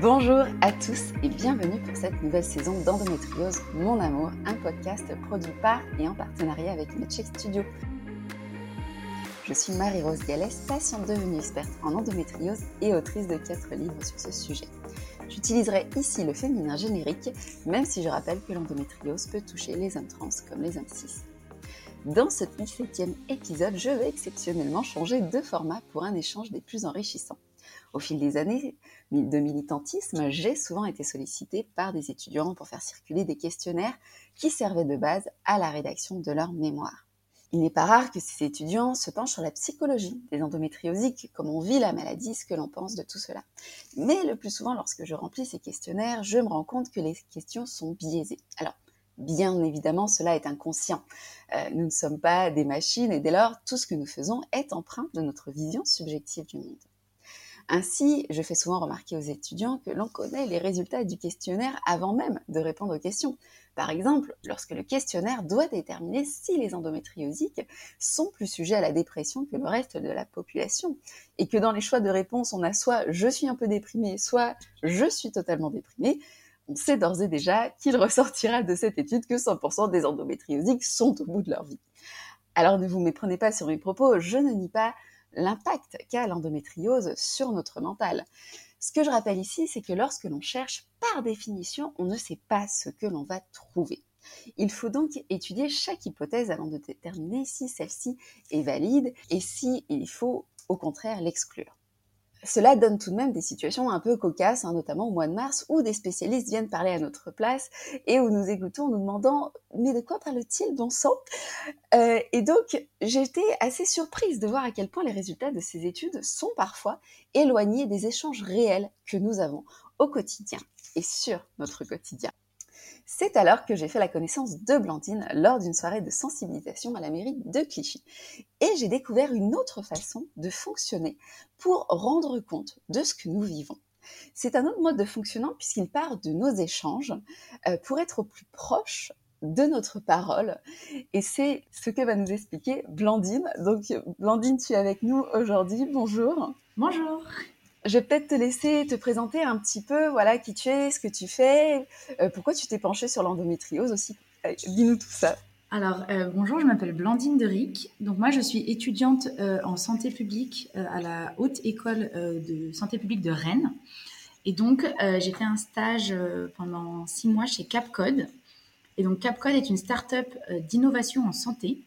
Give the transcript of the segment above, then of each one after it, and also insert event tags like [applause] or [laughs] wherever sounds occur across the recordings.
Bonjour à tous et bienvenue pour cette nouvelle saison d'Endométriose, Mon Amour, un podcast produit par et en partenariat avec Medshake Studio. Je suis Marie-Rose Gallès, patiente devenue experte en endométriose et autrice de 4 livres sur ce sujet. J'utiliserai ici le féminin générique, même si je rappelle que l'endométriose peut toucher les hommes trans comme les hommes cis. Dans ce 17e épisode, je vais exceptionnellement changer de format pour un échange des plus enrichissants. Au fil des années de militantisme, j'ai souvent été sollicitée par des étudiants pour faire circuler des questionnaires qui servaient de base à la rédaction de leur mémoire. Il n'est pas rare que ces étudiants se penchent sur la psychologie des endométriosiques, comment on vit la maladie, ce que l'on pense de tout cela. Mais le plus souvent, lorsque je remplis ces questionnaires, je me rends compte que les questions sont biaisées. Alors, Bien évidemment, cela est inconscient. Euh, nous ne sommes pas des machines et dès lors, tout ce que nous faisons est empreint de notre vision subjective du monde. Ainsi, je fais souvent remarquer aux étudiants que l'on connaît les résultats du questionnaire avant même de répondre aux questions. Par exemple, lorsque le questionnaire doit déterminer si les endométriosiques sont plus sujets à la dépression que le reste de la population, et que dans les choix de réponse, on a soit je suis un peu déprimé, soit je suis totalement déprimé, on sait d'ores et déjà qu'il ressortira de cette étude que 100% des endométriosiques sont au bout de leur vie. Alors ne vous méprenez pas sur mes propos, je ne nie pas l'impact qu'a l'endométriose sur notre mental. Ce que je rappelle ici, c'est que lorsque l'on cherche, par définition, on ne sait pas ce que l'on va trouver. Il faut donc étudier chaque hypothèse avant de déterminer si celle-ci est valide et si il faut au contraire l'exclure. Cela donne tout de même des situations un peu cocasses, hein, notamment au mois de mars, où des spécialistes viennent parler à notre place et où nous écoutons en nous demandant mais de quoi parle-t-il, bon sang euh, Et donc j'étais assez surprise de voir à quel point les résultats de ces études sont parfois éloignés des échanges réels que nous avons au quotidien et sur notre quotidien. C'est alors que j'ai fait la connaissance de Blandine lors d'une soirée de sensibilisation à la mairie de Clichy. Et j'ai découvert une autre façon de fonctionner pour rendre compte de ce que nous vivons. C'est un autre mode de fonctionnement puisqu'il part de nos échanges euh, pour être au plus proche de notre parole. Et c'est ce que va nous expliquer Blandine. Donc, Blandine, tu es avec nous aujourd'hui. Bonjour. Bonjour. Je vais peut-être te laisser te présenter un petit peu, voilà, qui tu es, ce que tu fais, euh, pourquoi tu t'es penchée sur l'endométriose aussi. Euh, dis-nous tout ça. Alors, euh, bonjour, je m'appelle Blandine Deric. Donc, moi, je suis étudiante en santé publique à la Haute École de Santé publique de Rennes. Et donc, j'ai fait un stage pendant six mois chez Capcode. Et donc, Capcode est une start-up d'innovation en santé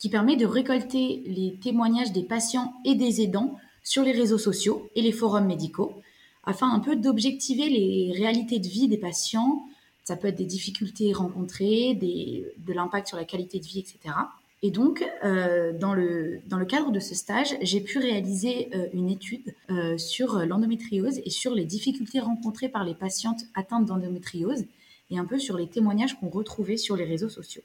qui permet de récolter les témoignages des patients et des aidants sur les réseaux sociaux et les forums médicaux afin un peu d'objectiver les réalités de vie des patients. Ça peut être des difficultés rencontrées, des, de l'impact sur la qualité de vie, etc. Et donc, euh, dans, le, dans le cadre de ce stage, j'ai pu réaliser euh, une étude euh, sur l'endométriose et sur les difficultés rencontrées par les patientes atteintes d'endométriose et un peu sur les témoignages qu'on retrouvait sur les réseaux sociaux.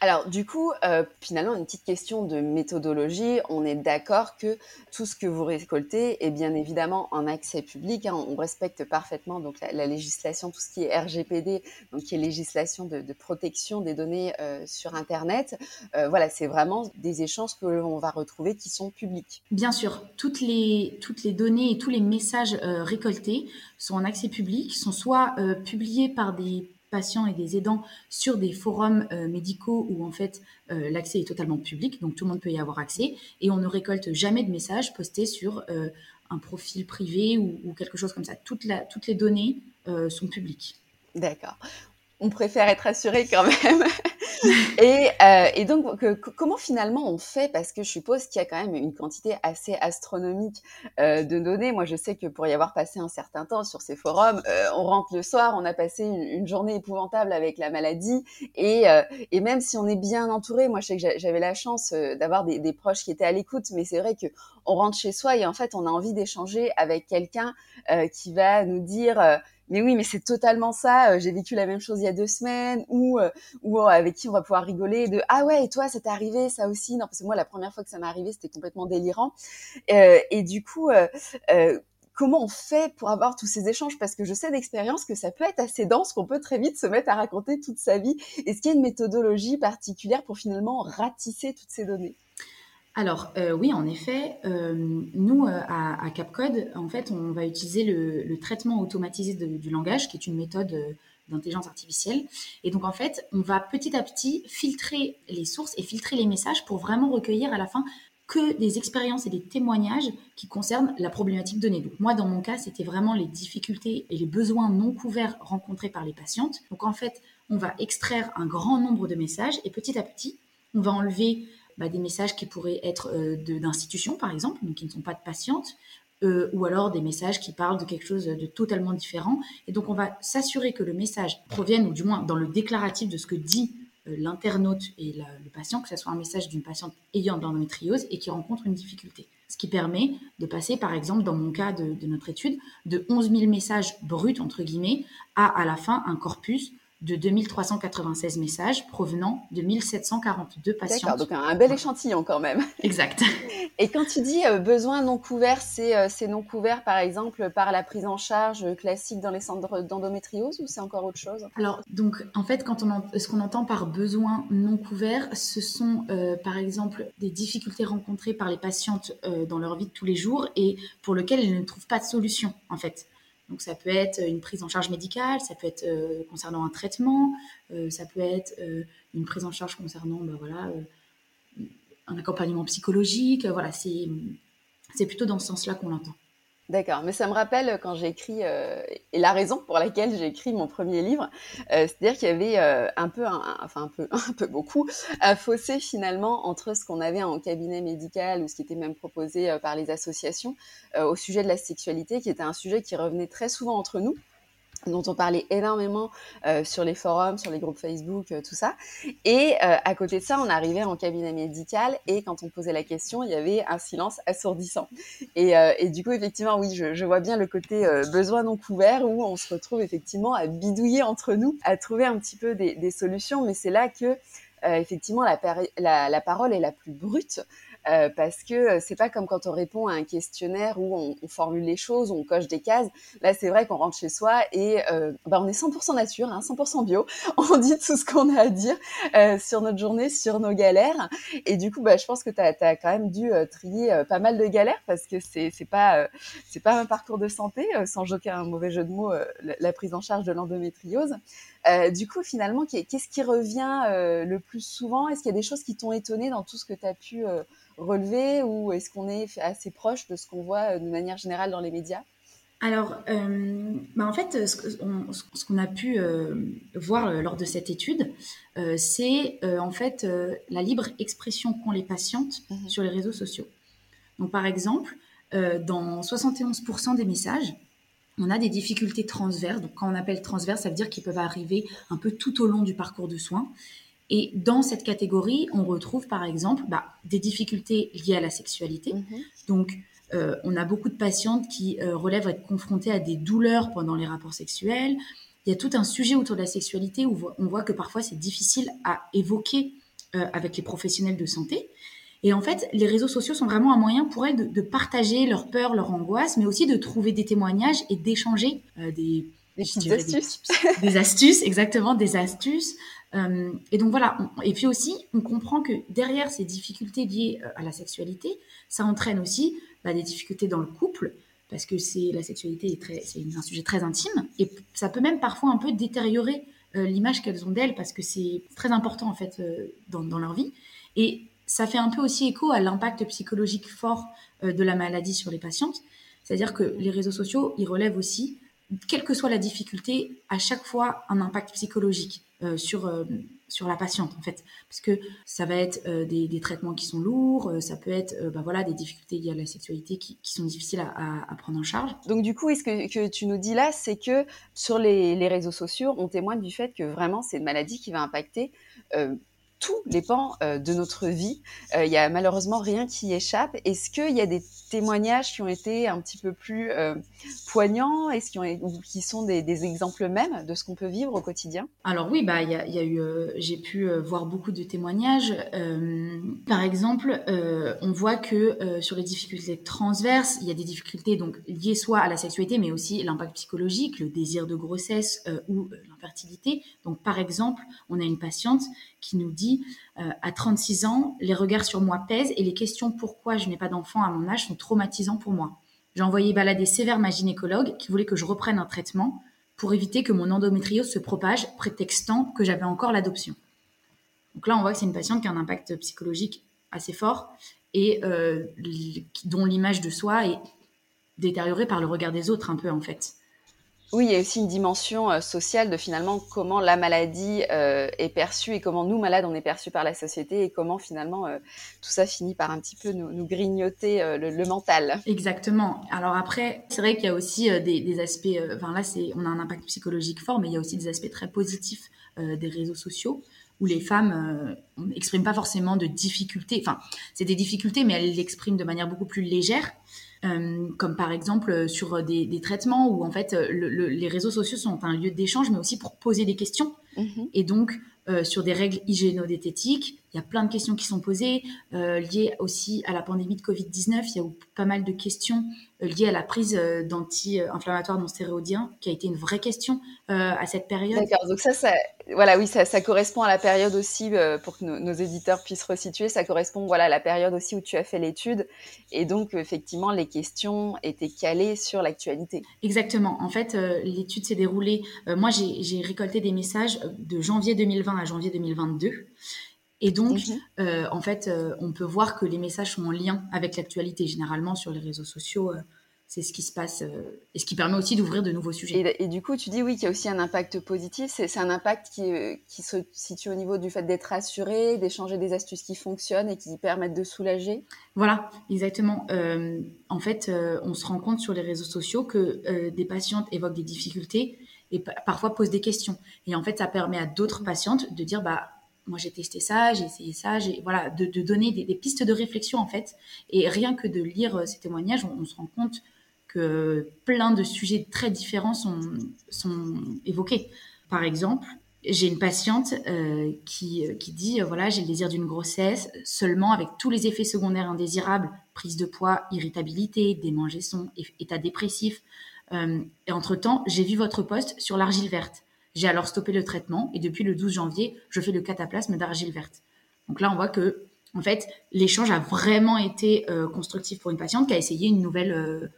Alors, du coup, euh, finalement, une petite question de méthodologie. On est d'accord que tout ce que vous récoltez est bien évidemment en accès public. Hein. On respecte parfaitement donc la, législation, tout ce qui est RGPD, donc qui est législation de, protection des données euh, sur Internet. Euh, voilà, c'est vraiment des échanges que l'on va retrouver qui sont publics. Bien sûr, toutes les toutes les données et tous les messages récoltés sont en accès public, sont soit publiés par des patients et des aidants sur des forums euh, médicaux où en fait euh, l'accès est totalement public, donc tout le monde peut y avoir accès, et on ne récolte jamais de messages postés sur euh, un profil privé ou, quelque chose comme ça. toutes les données sont publiques. D'accord. On préfère être assuré quand même. [laughs] [laughs] et, euh, et, donc, comment finalement on fait Parce que je suppose qu'il y a quand même une quantité assez astronomique euh, de données. Moi, je sais que pour y avoir passé un certain temps sur ces forums, euh, on rentre le soir, on a passé une, journée épouvantable avec la maladie, et, euh, et, même si on est bien entouré, moi, je sais que j'avais la chance euh, d'avoir des, des, proches qui étaient à l'écoute, mais c'est vrai que on rentre chez soi et en fait, on a envie d'échanger avec quelqu'un qui va nous dire mais oui, mais c'est totalement ça. Euh, j'ai vécu la même chose il y a deux semaines, ou euh, ou euh, avec qui on va pouvoir rigoler de ah ouais et toi ça t'est arrivé ça aussi non parce que moi la première fois que ça m'est arrivé c'était complètement délirant et du coup comment on fait pour avoir tous ces échanges? Parce que je sais d'expérience que ça peut être assez dense, qu'on peut très vite se mettre à raconter toute sa vie. Est-ce qu'il y a une méthodologie particulière pour finalement ratisser toutes ces données? Alors euh, oui, en effet, euh, nous euh, à, Capcode, en fait, on va utiliser le, traitement automatisé du langage, qui est une méthode d'intelligence artificielle. Et donc en fait, on va petit à petit filtrer les sources et filtrer les messages pour vraiment recueillir à la fin que des expériences et des témoignages qui concernent la problématique donnée. Donc moi, dans mon cas, c'était vraiment les difficultés et les besoins non couverts rencontrés par les patientes. Donc en fait, on va extraire un grand nombre de messages et petit à petit, on va enlever bah, des messages qui pourraient être euh, d'institutions, par exemple, donc qui ne sont pas de patientes, euh, ou alors des messages qui parlent de quelque chose de totalement différent. Et donc, on va s'assurer que le message provienne, ou du moins dans le déclaratif de ce que dit euh, l'internaute et le patient, que ce soit un message d'une patiente ayant de l'endométriose et qui rencontre une difficulté. Ce qui permet de passer, par exemple, dans mon cas de, de notre étude, de 11 000 messages bruts, entre guillemets, à à la fin un corpus de 2396 messages provenant de 1742 patients. D'accord, donc un, bel échantillon quand même. [laughs] Exact. Et quand tu dis euh, besoins non couverts, euh, c'est non couvert par exemple par la prise en charge classique dans les centres d'endométriose ou c'est encore autre chose? Alors, donc en fait, quand on ce qu'on entend par besoins non couverts, ce sont euh, par exemple des difficultés rencontrées par les patientes dans leur vie de tous les jours et pour lesquelles elles ne trouvent pas de solution en fait. Donc ça peut être une prise en charge médicale, ça peut être euh, concernant un traitement, euh, ça peut être euh, une prise en charge concernant bah, voilà, un accompagnement psychologique. Voilà, c'est plutôt dans ce sens-là qu'on l'entend. D'accord, mais ça me rappelle quand j'ai écrit, euh, et la raison pour laquelle j'ai écrit mon premier livre, euh, c'est-à-dire qu'il y avait euh, un peu, enfin un peu, [laughs] un peu beaucoup, un fossé finalement entre ce qu'on avait en cabinet médical ou ce qui était même proposé par les associations au sujet de la sexualité, qui était un sujet qui revenait très souvent entre nous dont on parlait énormément euh, sur les forums, sur les groupes Facebook, euh, tout ça. Et euh, à côté de ça, on arrivait en cabinet médical et quand on posait la question, il y avait un silence assourdissant. Et, du coup, effectivement, oui, je, vois bien le côté besoin non couvert où on se retrouve effectivement à bidouiller entre nous, à trouver un petit peu des, solutions. Mais c'est là que effectivement la, parole est la plus brute euh, parce que euh, c'est pas comme quand on répond à un questionnaire où on, on formule les choses, on coche des cases. Là, c'est vrai qu'on rentre chez soi et euh, bah, on est 100% nature, hein, 100% bio. [laughs] On dit tout ce qu'on a à dire euh, sur notre journée, sur nos galères. Et du coup, bah, je pense que tu as, quand même dû trier pas mal de galères parce que c'est pas c'est pas un parcours de santé, sans joquer un mauvais jeu de mots, la, la, prise en charge de l'endométriose. Du coup, finalement, qu'est-ce qui revient le plus souvent? Est-ce qu'il y a des choses qui t'ont étonné dans tout ce que tu as pu relever ou est-ce qu'on est assez proche de ce qu'on voit euh, de manière générale dans les médias? Alors, euh, bah en fait, ce qu'on a pu euh, voir lors de cette étude, c'est en fait la libre expression qu'ont les patientes mmh sur les réseaux sociaux. Donc, par exemple, dans 71% des messages, on a des difficultés transverses. Donc, quand on appelle transverse, ça veut dire qu'ils peuvent arriver un peu tout au long du parcours de soins. Et dans cette catégorie, on retrouve par exemple bah, des difficultés liées à la sexualité. Mhm. Donc, euh, on a beaucoup de patientes qui euh, relèvent être confrontées à des douleurs pendant les rapports sexuels. Il y a tout un sujet autour de la sexualité où on voit que parfois c'est difficile à évoquer euh, avec les professionnels de santé. Et en fait, les réseaux sociaux sont vraiment un moyen pour elles de, de partager leurs peurs, leurs angoisses, mais aussi de trouver des témoignages et d'échanger des, des astuces. Des, astuces, exactement, des astuces. Euh, et donc voilà, et puis aussi, on comprend que derrière ces difficultés liées euh, à la sexualité, ça entraîne aussi bah, des difficultés dans le couple, parce que c'est la sexualité est très, c'est un sujet très intime, et ça peut même parfois un peu détériorer euh, l'image qu'elles ont d'elles, parce que c'est très important en fait dans, dans, leur vie. Et ça fait un peu aussi écho à l'impact psychologique fort de la maladie sur les patientes, c'est-à-dire que les réseaux sociaux, ils relèvent aussi quelle que soit la difficulté, à chaque fois un impact psychologique euh, sur, euh, sur la patiente en fait. Parce que ça va être euh, des, des, traitements qui sont lourds, ça peut être bah, voilà, des difficultés liées à la sexualité qui, sont difficiles à, à, prendre en charge. Donc du coup, ce que, que tu nous dis là, c'est que sur les, les, réseaux sociaux, on témoigne du fait que vraiment c'est une maladie qui va impacter les pans euh, de notre vie. Euh, il y a malheureusement rien qui échappe. Est-ce qu'il y a des témoignages qui ont été un petit peu plus euh, poignants? Est-ce qui sont des, exemples même de ce qu'on peut vivre au quotidien? Alors oui, bah y y a, eu, j'ai pu voir beaucoup de témoignages. par exemple, on voit que sur les difficultés transverses, il y a des difficultés donc liées soit à la sexualité, mais aussi l'impact psychologique, le désir de grossesse ou Donc par exemple, on a une patiente qui nous dit euh, à 36 ans, les regards sur moi pèsent et les questions pourquoi je n'ai pas d'enfant à mon âge sont traumatisants pour moi. J'ai envoyé balader sévère ma gynécologue qui voulait que je reprenne un traitement pour éviter que mon endométriose se propage, prétextant que j'avais encore l'adoption. Donc là, on voit que c'est une patiente qui a un impact psychologique assez fort et euh, dont l'image de soi est détériorée par le regard des autres un peu en fait. Oui, il y a aussi une dimension euh, sociale de finalement comment la maladie euh, est perçue et comment nous, malades, on est perçus par la société et comment finalement euh, tout ça finit par un petit peu nous, grignoter le, mental. Exactement. Alors après, c'est vrai qu'il y a aussi des, des, aspects, enfin là, on a un impact psychologique fort, mais il y a aussi des aspects très positifs des réseaux sociaux où les femmes n'expriment pas forcément de difficultés. Enfin, c'est des difficultés, mais elles l'expriment de manière beaucoup plus légère. Euh, comme par exemple euh, sur des, des, traitements où en fait euh, le, les réseaux sociaux sont un lieu d'échange, mais aussi pour poser des questions. Mm-hmm. Et donc euh, sur des règles hygiéno-diététiques, il y a plein de questions qui sont posées euh, liées aussi à la pandémie de Covid-19. Il y a eu pas mal de questions euh, liées à la prise d'anti-inflammatoires non stéroïdiens, qui a été une vraie question à cette période. D'accord. Donc ça, ça, voilà, oui, ça, ça, correspond à la période aussi pour que nos, nos, éditeurs puissent resituer. Ça correspond, voilà, à la période aussi où tu as fait l'étude, et donc effectivement, les questions étaient calées sur l'actualité. Exactement. En fait, l'étude s'est déroulée. moi, j'ai récolté des messages de janvier 2020 à janvier 2022. Et donc, mhm. euh, en fait, euh, on peut voir que les messages sont en lien avec l'actualité. Généralement, sur les réseaux sociaux, euh, c'est ce qui se passe et ce qui permet aussi d'ouvrir de nouveaux sujets. Et, du coup, tu dis oui qu'il y a aussi un impact positif. C'est un impact qui, qui, se situe au niveau du fait d'être rassuré, d'échanger des astuces qui fonctionnent et qui permettent de soulager. Voilà, exactement. en fait, on se rend compte sur les réseaux sociaux que des patientes évoquent des difficultés et parfois posent des questions. Et en fait, ça permet à d'autres patientes de dire, bah, moi j'ai testé ça, j'ai essayé ça, j'ai voilà, de, donner des, pistes de réflexion en fait. Et rien que de lire euh, ces témoignages, on, se rend compte que plein de sujets très différents sont, sont évoqués. Par exemple, j'ai une patiente euh, qui, euh, qui dit voilà j'ai le désir d'une grossesse seulement avec tous les effets secondaires indésirables prise de poids irritabilité démangeaison état dépressif et entre-temps, j'ai vu votre poste sur l'argile verte. J'ai alors stoppé le traitement et depuis le 12 janvier, je fais le cataplasme d'argile verte. Donc là, on voit que, en fait, l'échange a vraiment été euh, constructif pour une patiente qui a essayé une nouvelle euh,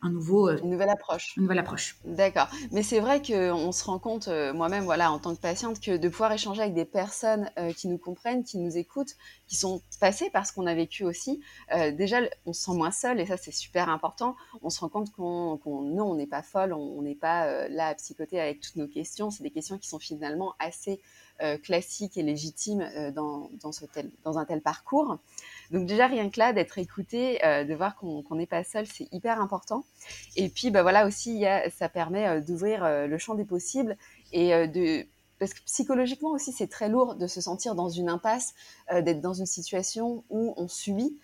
un nouveau euh, une nouvelle approche. une nouvelle approche. D'accord. Mais c'est vrai qu'on se rend compte euh, moi-même voilà en tant que patiente que de pouvoir échanger avec des personnes euh, qui nous comprennent qui nous écoutent qui sont passées par ce qu'on a vécu aussi déjà on se sent moins seul et ça c'est super important. On se rend compte qu'on qu non on n'est pas folle on n'est pas là à psychoter avec toutes nos questions. C'est des questions qui sont finalement assez classiques et légitimes dans, dans, ce tel, dans un tel parcours donc déjà rien que là, d'être écouté, euh, de voir qu'on n'est pas seul, c'est hyper important. Et puis bah voilà aussi, y a, ça permet euh, d'ouvrir euh, le champ des possibles et euh, de parce que psychologiquement aussi c'est très lourd de se sentir dans une impasse, euh, d'être dans une situation où on subit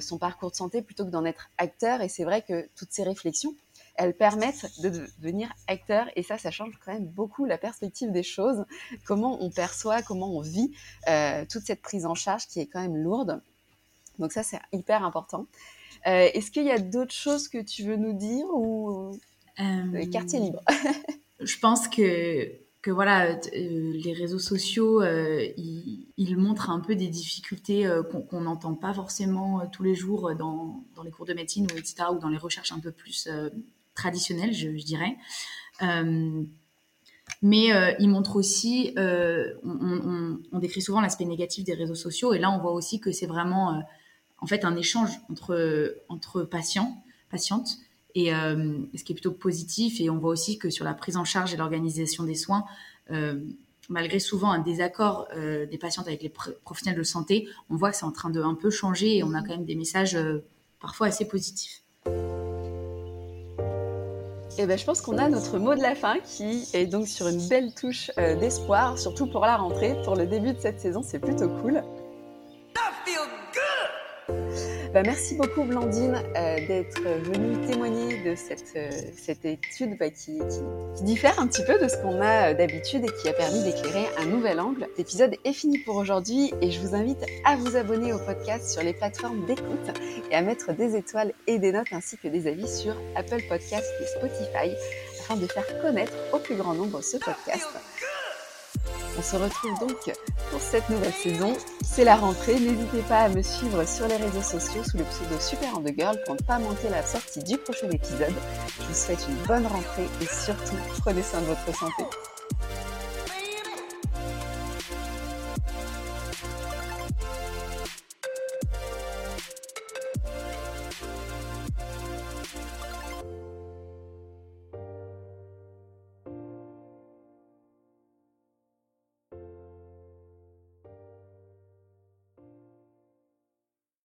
son parcours de santé plutôt que d'en être acteur. Et c'est vrai que toutes ces réflexions, elles permettent de devenir acteur et ça, ça change quand même beaucoup la perspective des choses, comment on perçoit, comment on vit euh, toute cette prise en charge qui est quand même lourde. Donc ça, c'est hyper important. Euh, Est-ce qu'il y a d'autres choses que tu veux nous dire ou euh, quartier libre [laughs] Je pense que que voilà, euh, les réseaux sociaux, ils, ils, montrent un peu des difficultés qu'on n'entend pas forcément tous les jours dans, dans, les cours de médecine ou etc. ou dans les recherches un peu plus euh, traditionnelles, je, dirais. mais ils montrent aussi, on, on, décrit souvent l'aspect négatif des réseaux sociaux et là on voit aussi que c'est vraiment en fait un échange entre, entre patients, patientes, et euh, ce qui est plutôt positif. Et on voit aussi que sur la prise en charge et l'organisation des soins, euh, malgré souvent un désaccord euh, des patientes avec les professionnels de santé, on voit que c'est en train de un peu changer et on a quand même des messages euh, parfois assez positifs. Et ben, je pense qu'on a notre mot de la fin qui est donc sur une belle touche euh, d'espoir, surtout pour la rentrée, pour le début de cette saison, c'est plutôt cool. Bah, merci beaucoup Blandine euh, d'être venue témoigner de cette, euh, cette étude bah, qui, qui, diffère un petit peu de ce qu'on a euh, d'habitude et qui a permis d'éclairer un nouvel angle. L'épisode est fini pour aujourd'hui et je vous invite à vous abonner au podcast sur les plateformes d'écoute et à mettre des étoiles et des notes ainsi que des avis sur Apple Podcasts et Spotify afin de faire connaître au plus grand nombre ce podcast. On se retrouve donc pour cette nouvelle saison. C'est la rentrée. N'hésitez pas à me suivre sur les réseaux sociaux sous le pseudo Super Girl pour ne pas manquer la sortie du prochain épisode. Je vous souhaite une bonne rentrée et surtout prenez soin de votre santé.